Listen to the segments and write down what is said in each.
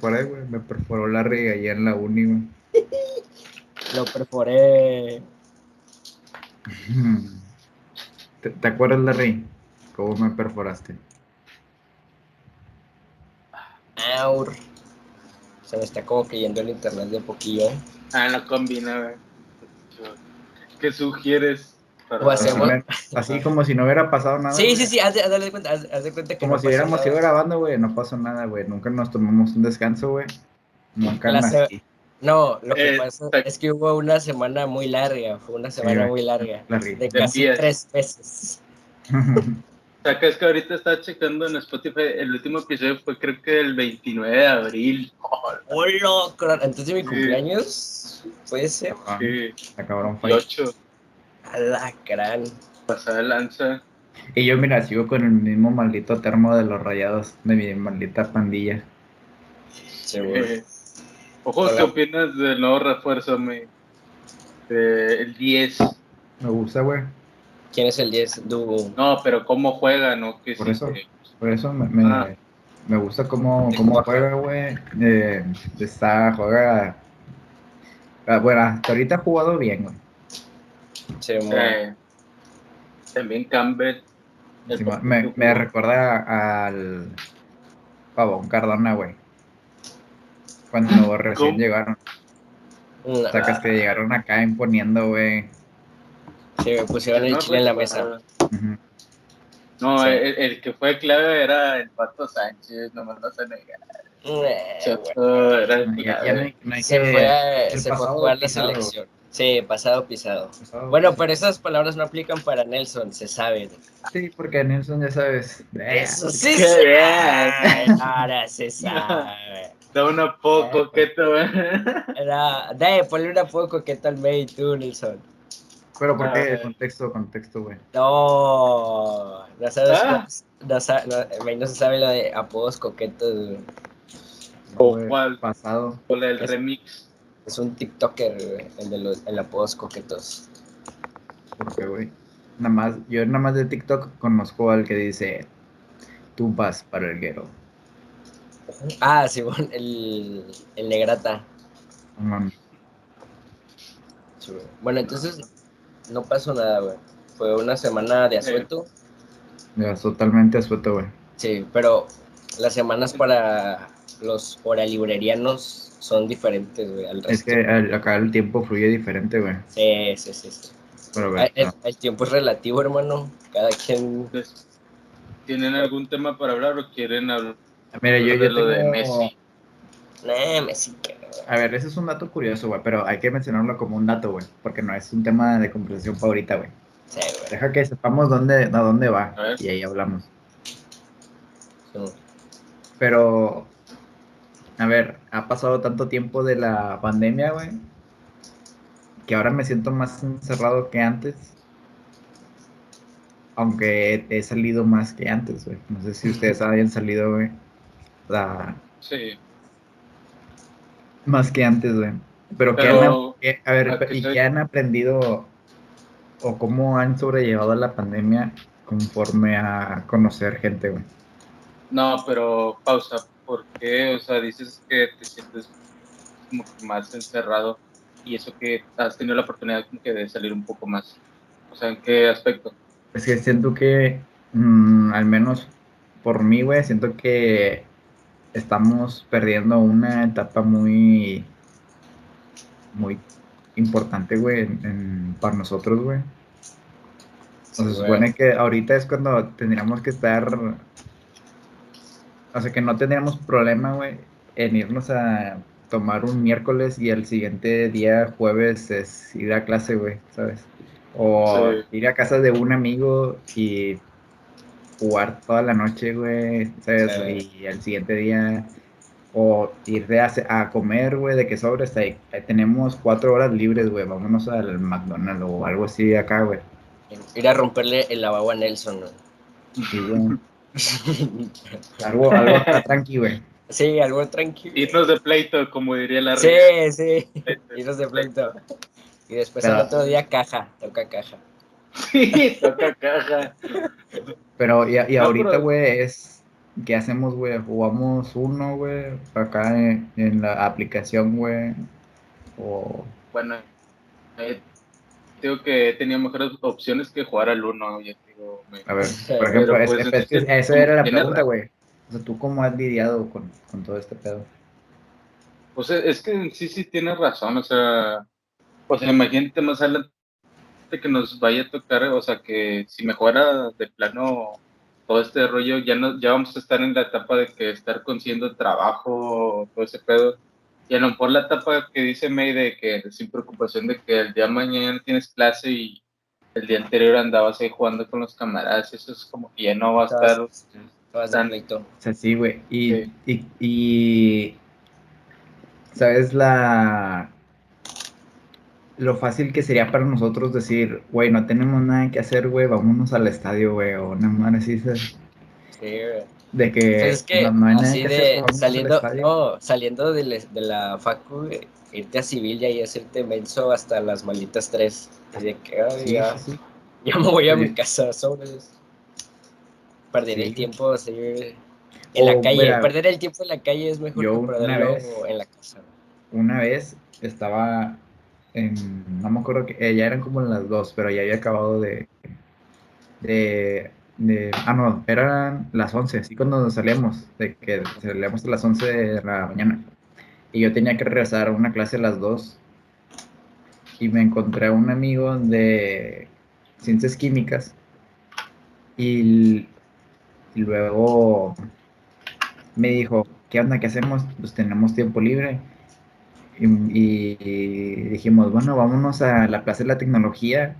perforé, güey. Me perforó la allá en la uni, güey. Lo perforé. ¿Te, ¿Te, acuerdas, Larry? ¿Cómo me perforaste? Aur. Se me está como cayendo el internet de poquillo. Ah, no combina, güey. ¿Qué sugieres? Así, como si no hubiera pasado nada. Sí, sí, sí, haz de, cuenta, haz, de cuenta que Como si hubiéramos ido grabando, güey, no pasó nada, güey. Nunca nos tomamos un descanso, güey. Nunca nada. No, lo que eh, pasa es que hubo una semana muy larga, fue una semana muy larga. De casi tres meses. O sea, que es que ahorita está checando en Spotify, el último episodio fue creo que el 29 de abril. ¡Oh, Antes de mi cumpleaños, puede ser. Sí. Acabaron fue. 8. Alacrán. Pasada lanza. Y yo, mira, sigo con el mismo maldito termo de los rayados de mi maldita pandilla. Seguro. Eh, ojo, ¿qué opinas del nuevo refuerzo, me? el 10. Me gusta, güey. ¿Quién es el 10? Du... No, pero cómo juega, ¿no? por, eso, por eso me, me, ah. me gusta cómo, cómo juega, güey. Eh, está, juega. Ah, bueno, hasta ahorita ha jugado bien, güey. Sí, eh, también Campbell. me, me recuerda al Pavón Cardona, güey. Cuando recién llegaron. O sea, que llegaron acá imponiendo, güey. Sí, me pusieron el chile en la mesa. No, el, que fue clave era el Pato Sánchez, nomás no se negar. se fue, se fue a jugar la selección. Sí, pasado pisado. bueno, pero esas palabras no aplican para Nelson, se sabe. Sí, porque Nelson ya sabes. Eso sí se sabe. Ahora se sabe. Da una poco coqueto, Era, de, ponle una poco coqueto al May tú, Nelson. Pero ¿por qué? Contexto, contexto, güey. No, no sabes, ah. no, no, se sabe lo de apodos coquetos, ¿O cuál? Pasado. O el remix. Es un TikToker, el de los el apodos coquetos. ¿Por qué, güey? Nada más, yo nada más de TikTok conozco al que dice, tú vas para el guero. Ah, sí, bueno, el, el Negrata. Bueno, entonces no pasó nada, güey. Fue una semana de asueto. Ya, totalmente asueto, güey. Sí, pero las semanas para los librerianos son diferentes, güey, al Es que acá el tiempo fluye diferente, güey. Sí, sí, sí. sí. Pero, güey, el, tiempo es relativo, hermano. Cada quien... Pues, ¿Tienen algún tema para hablar o quieren hablar Mira, yo, yo lo de Messi? No, Messi, que a ver, ese es un dato curioso, güey, pero hay que mencionarlo como un dato, güey, porque no es un tema de conversación favorita, güey. Sí, güey. Deja que sepamos dónde, a dónde va y ahí hablamos. Pero, a ver, ha pasado tanto tiempo de la pandemia, güey, que ahora me siento más encerrado que antes. Aunque he salido más que antes, güey. No sé si ustedes hayan salido, güey. Sí más que antes, güey. Pero, ¿qué han, a ver, ¿y qué han aprendido o cómo han sobrellevado la pandemia conforme a conocer gente, güey? No, pero pausa, ¿por qué? O sea, dices que te sientes como más encerrado y eso que has tenido la oportunidad como que de salir un poco más. O sea, ¿en qué aspecto? Es que siento que, mm, al menos por mí, güey, siento que estamos perdiendo una etapa muy, muy importante, güey, para nosotros, güey. se supone que ahorita es cuando tendríamos que estar, o sea, que no tendríamos problema, güey, en irnos a tomar un miércoles y el siguiente día, jueves, es ir a clase, güey, ¿sabes? O ir a casa de un amigo y jugar toda la noche, güey, ¿sabes? Y al siguiente día, o ir a, a comer, güey, de que sobre, hasta ahí, tenemos cuatro horas libres, güey, vámonos al McDonald's o algo así acá, güey. Ir a romperle el lavabo a Nelson, güey. Sí, güey. algo, algo tranqui, güey. Sí, algo tranquilo. Irnos de pleito, como diría la Sí, sí, irnos de pleito. Y después al otro día caja, toca caja. Sí, toca caja. Pero y, y ahorita, güey, es ¿qué hacemos, güey? ¿Jugamos uno, güey? Acá en, la aplicación, güey. O... Bueno, eh, digo que tenía mejores opciones que jugar al uno. A ver, por ejemplo, pues, esa era la pregunta, güey. O sea, ¿tú cómo has lidiado con, con todo este pedo? Pues es que sí, sí tienes razón, o sea, o sea, imagínate más adelante que nos vaya a tocar, o sea, que si mejora de plano todo este rollo, ya no, ya vamos a estar en la etapa de que estar consiguiendo trabajo, todo ese pedo, y a lo mejor la etapa que dice May de que sin preocupación de que el día de mañana tienes clase y el día anterior andabas ahí jugando con los camaradas, eso es como que ya no va a estar... Tan... O sea, sí, güey. y, y ¿sabes? La, lo fácil que sería para nosotros decir, güey, no tenemos nada que hacer, güey, vámonos al estadio, güey, o una madre así. Sí, güey. De que, pues es que no, hay así de, saliendo, no, saliendo de, de la facu, irte a civil y hacerte menso hasta las malditas tres. de que, ay, ya, ya, me voy a mi casa, sobres. Perder el tiempo así en la calle. Perder el tiempo en la calle es mejor que perderlo en la casa. Una vez estaba no me acuerdo que eh, ya eran como las dos, pero ya había acabado de, de, ah no, eran las 11, así cuando salíamos, de que salíamos a las 11 de la mañana. Y yo tenía que regresar a una clase a las 2 y me encontré a un amigo de ciencias químicas y, y luego me dijo, ¿qué onda? ¿Qué hacemos? Pues tenemos tiempo libre y, dijimos, bueno, vámonos a la Plaza de la Tecnología,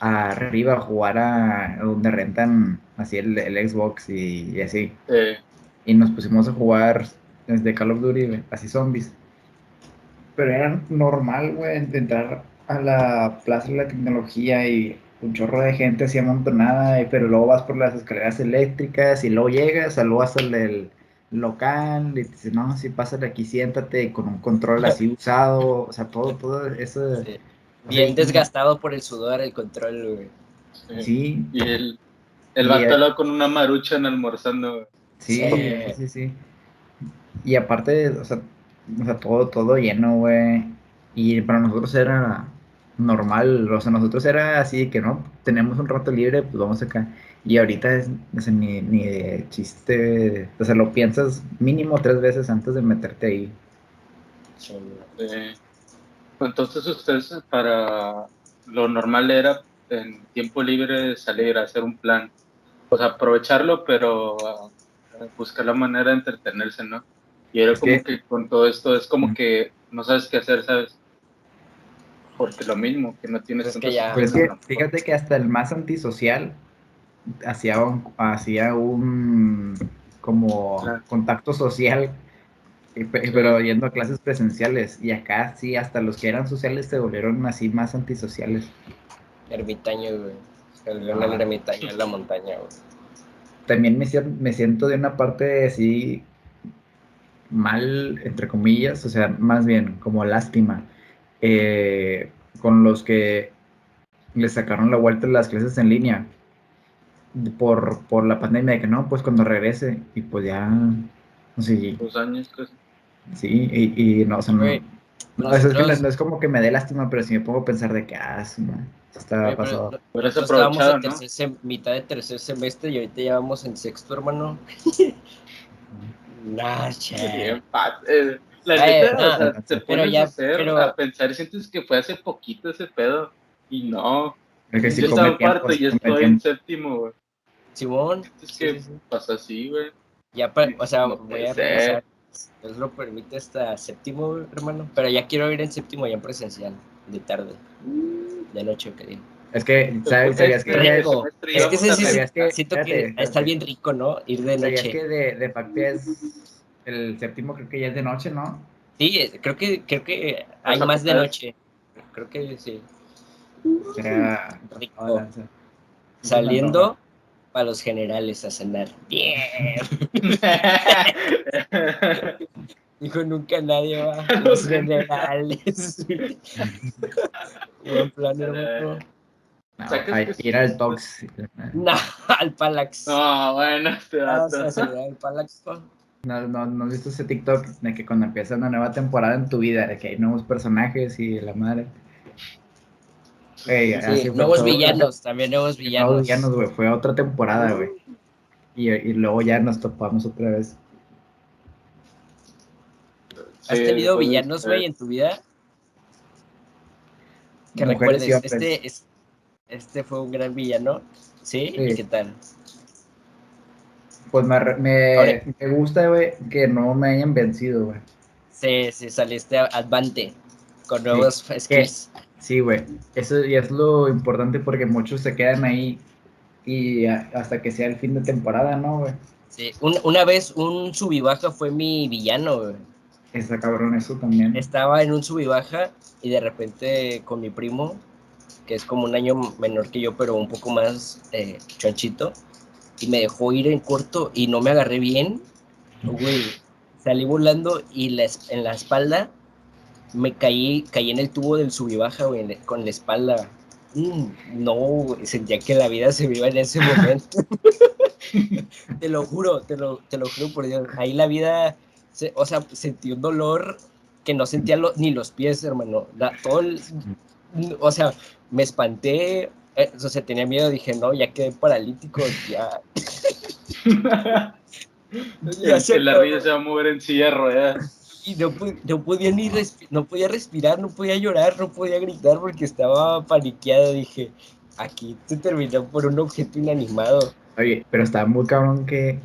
arriba a jugar a donde rentan así el, Xbox y, así. Y nos pusimos a jugar desde Call of Duty, así zombies. Pero era normal, güey, entrar a la Plaza de la Tecnología y un chorro de gente así amontonada, pero luego vas por las escaleras eléctricas y luego llegas, luego hasta el, local, y dice, no, si pásale aquí, siéntate con un control así usado, o sea, todo, todo eso. Bien desgastado por el sudor, el control, güey. Sí. Y el, el vato con una marucha almorzando. Sí, sí, sí, Y aparte, o sea, o sea, todo, todo lleno, güey. Y para nosotros era normal, o sea, nosotros era así que no, tenemos un rato libre, pues vamos acá. Y ahorita es, ni, ni, de chiste, o sea, lo piensas mínimo tres veces antes de meterte ahí. Eh, entonces ustedes para lo normal era en tiempo libre salir a hacer un plan, o sea, aprovecharlo, pero uh, buscar la manera de entretenerse, ¿no? Y era como que con todo esto es como que no sabes qué hacer, ¿sabes? Porque lo mismo, que no tienes... Pues pues fíjate que hasta el más antisocial hacía un, hacía un como contacto social, pero yendo a clases presenciales. Y acá sí, hasta los que eran sociales se volvieron así más antisociales. Ermitaño, güey. El ah. ermitaño en la montaña, También me, me siento de una parte así mal, entre comillas, o sea, más bien como lástima, eh, con los que le sacaron la vuelta las clases en línea por, por la pandemia, de que no, pues cuando regrese, y pues ya, no sé. Dos años casi. Sí, y, y no, o sea, no, no, es, es, como que me dé lástima, pero si me pongo a pensar de que, ah, sí, está pasado. Pero, eso estábamos en mitad de tercer semestre y ahorita ya vamos en sexto, hermano. nah, che. La neta, o sea, te pones a, hacer, a pensar, sientes que fue hace poquito ese pedo, y no. Es que si yo estaba en cuarto y estoy en séptimo, güey. Simón. Es que pasa así, güey. Ya, o sea, voy a empezar. Dios lo permite hasta séptimo, hermano. Pero ya quiero ir en séptimo ya en presencial, de tarde. De noche, que digo. Es que, ¿sabes? Sabías que. Rico. Es que, sí, sí, que siento que está bien rico, ¿no? Ir de noche. Sabías que de, de facto es. El séptimo creo que ya es de noche, ¿no? Sí, creo que, creo que hay más de noche. Creo que sí. Será rico. Saliendo para los generales a cenar. Bien. Dijo nunca nadie va a los generales. Buen plan, hermano. No, ir al Tox. No, al Palax. No, bueno, este dato. al Palax. No, no, no has visto ese TikTok de que cuando empieza una nueva temporada en tu vida, de que hay nuevos personajes y la madre. Sí, nuevos villanos, también nuevos villanos. Nuevos villanos, güey, fue otra temporada, güey. Y, y, luego ya nos topamos otra vez. ¿Has tenido villanos, güey, en tu vida? Que recuerdes, este, es, este fue un gran villano, ¿sí? ¿Y qué tal? Pues me, me, me gusta, güey, que no me hayan vencido, güey. Sí, sí, saliste advante con nuevos skills. Sí, güey. Eso y es lo importante porque muchos se quedan ahí y hasta que sea el fin de temporada, ¿no, güey? Sí, una vez un subibaja fue mi villano, güey. Esa cabrón, eso también. Estaba en un sub y de repente con mi primo, que es como un año menor que yo, pero un poco más eh, chonchito, y me dejó ir en corto y no me agarré bien. Güey, salí volando y en la espalda me caí, caí en el tubo del sub y baja, güey, con la espalda. Mm, no, sentía que la vida se iba en ese momento. te lo juro, te lo, te lo juro por Dios. Ahí la vida o sea, sentí un dolor que no sentía ni los pies, hermano. todo o sea, me espanté, eh, o sea, tenía miedo, dije, no, ya quedé paralítico, ya. ya que la vida se va a mover en silla de ruedas. Y no, no podía ni no podía respirar, no podía llorar, no podía gritar porque estaba paniqueado. Dije, aquí te terminó por un objeto inanimado. Oye, pero estaba muy cabrón que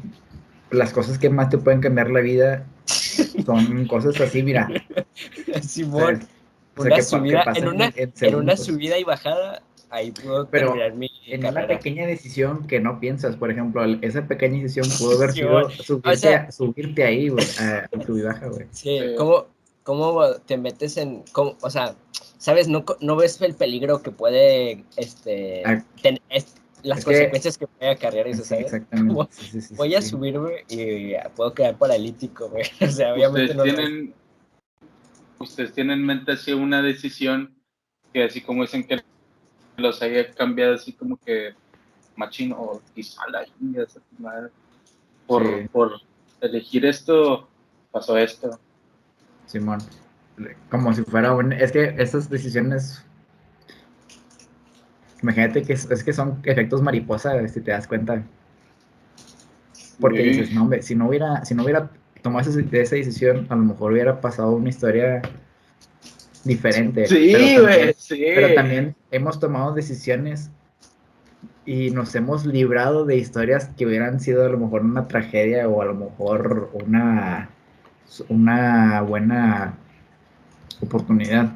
las cosas que más te pueden cambiar la vida son cosas así, mira. Simón, una subida, en, una, en, una, subida y bajada, ahí puedo Pero terminar mi en una pequeña decisión que no piensas, por ejemplo, esa pequeña decisión pudo haber sido subirte, subirte ahí, güey, a, tu baja, güey. Sí, ¿cómo, ¿cómo, te metes en, cómo, o sea, sabes, no, no ves el peligro que puede, este, ah. las consecuencias que, puede acarrear eso, ¿sabes? Exactamente. voy a subirme y puedo quedar paralítico, güey. O sea, obviamente ustedes Tienen, ustedes tienen en mente así una decisión que así como dicen que los haya cambiado así como que machino o quizá la India, por, por elegir esto, pasó esto. Simón, como si fuera un... Es que estas decisiones Imagínate que es, que son efectos mariposa, si te das cuenta. Porque dices, no, hombre, si no hubiera, si no hubiera tomado esa, decisión, a lo mejor hubiera pasado una historia diferente. Sí, güey, sí. Pero también hemos tomado decisiones y nos hemos librado de historias que hubieran sido a lo mejor una tragedia o a lo mejor una, una buena oportunidad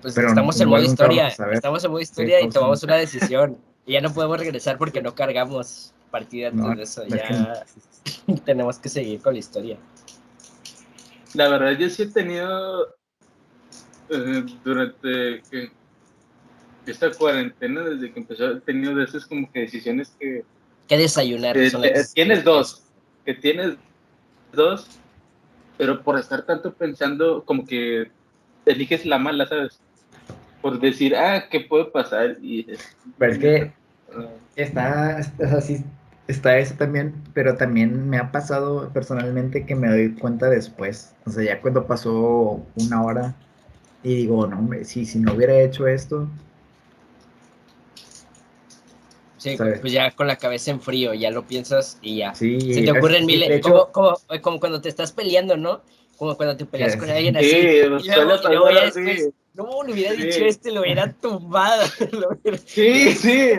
pues estamos en modo historia, estamos en modo historia y tomamos una decisión. Y ya no podemos regresar porque no cargamos partida de eso. Ya tenemos que seguir con la historia. La verdad, yo sí he tenido eh, durante esta cuarentena, desde que empezó, he tenido de esas como que decisiones que. Que desayunar. tienes dos, que tienes dos, pero por estar tanto pensando, como que eliges la mala, ¿sabes? Por decir, ah, ¿qué puede pasar? Y, pero es que ah. está, así, está eso también, pero también me ha pasado personalmente que me doy cuenta después. O sea, ya cuando pasó una hora y digo, no, si, si no hubiera hecho esto. Sí, pues ya con la cabeza en frío, ya lo piensas y ya. Sí, Se te ocurren miles. Como, como, como, cuando te estás peleando, ¿no? como cuando te peleas con alguien así. Sí, no, le hubiera dicho este, lo hubiera tumbado. Sí, sí.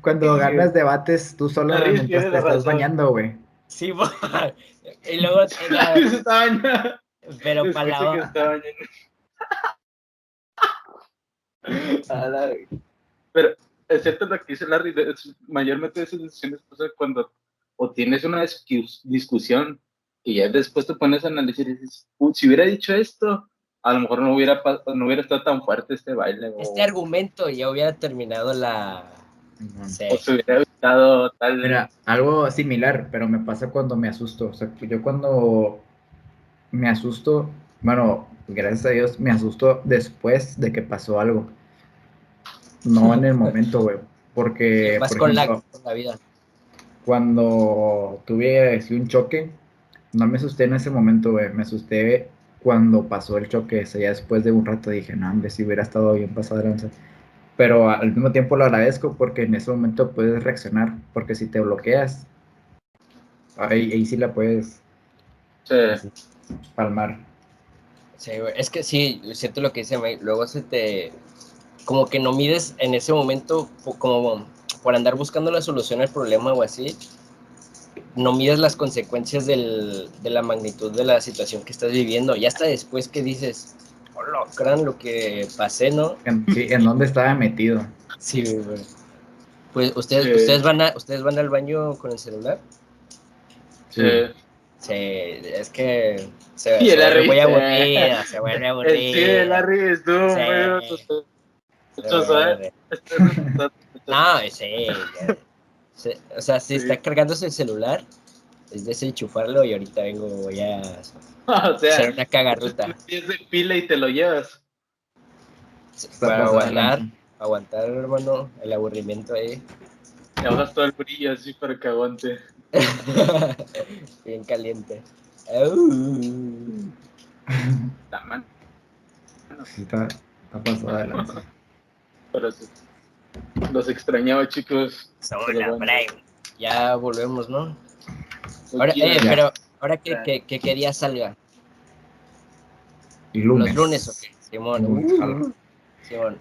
Cuando ganas debates, tú solo te estás bañando, güey. Sí, y luego. Pero para la. Pero es cierto lo que dice Larry, mayormente esas decisiones pasan cuando o tienes una discusión y ya después te pones a analizar y dices, si hubiera dicho esto, a lo mejor no hubiera, no hubiera estado tan fuerte este baile. Este argumento ya hubiera terminado la... O se hubiera evitado tal... Mira, algo similar, pero me pasa cuando me asusto. O sea, yo cuando me asusto, bueno, gracias a Dios, me asusto después de que pasó algo. no en el momento, güey. Porque. Vas con, la, vida. Cuando tuve un choque, no me asusté en ese momento, güey. Me asusté cuando pasó el choque. O sea, ya después de un rato dije, no, hombre, si hubiera estado bien pasado Pero al mismo tiempo lo agradezco porque en ese momento puedes reaccionar. Porque si te bloqueas, ahí, ahí sí la puedes palmar. Sí, güey. Es que sí, siento lo que dice, güey. Luego se te como que no mides en ese momento, como por andar buscando la solución al problema o así, no mides las consecuencias del, de la magnitud de la situación que estás viviendo. Y hasta después que dices, hola, crean lo que pasé, ¿no? En, ¿en dónde estaba metido? Sí, güey. Pues ustedes, ustedes van a, ustedes van al baño con el celular. Sí. Sí, es que se, se vuelve muy aburrida, se vuelve aburrida. Sí, Larry estuvo muy no, sí, O sea, si está cargándose el celular, es desenchufarlo y ahorita vengo, voy a hacer una cagarruta. Es de pila y te lo llevas. Para aguantar, aguantar, hermano, el aburrimiento ahí. Te bajas todo el brillo así para que aguante. Bien caliente. está, está pasada adelante. Pero los extrañaba, chicos. Ya volvemos, ¿no? Ahora, eh, pero ahora que, que, que día salga. Lunes. Los lunes, ok. Simón. Uh, Simón.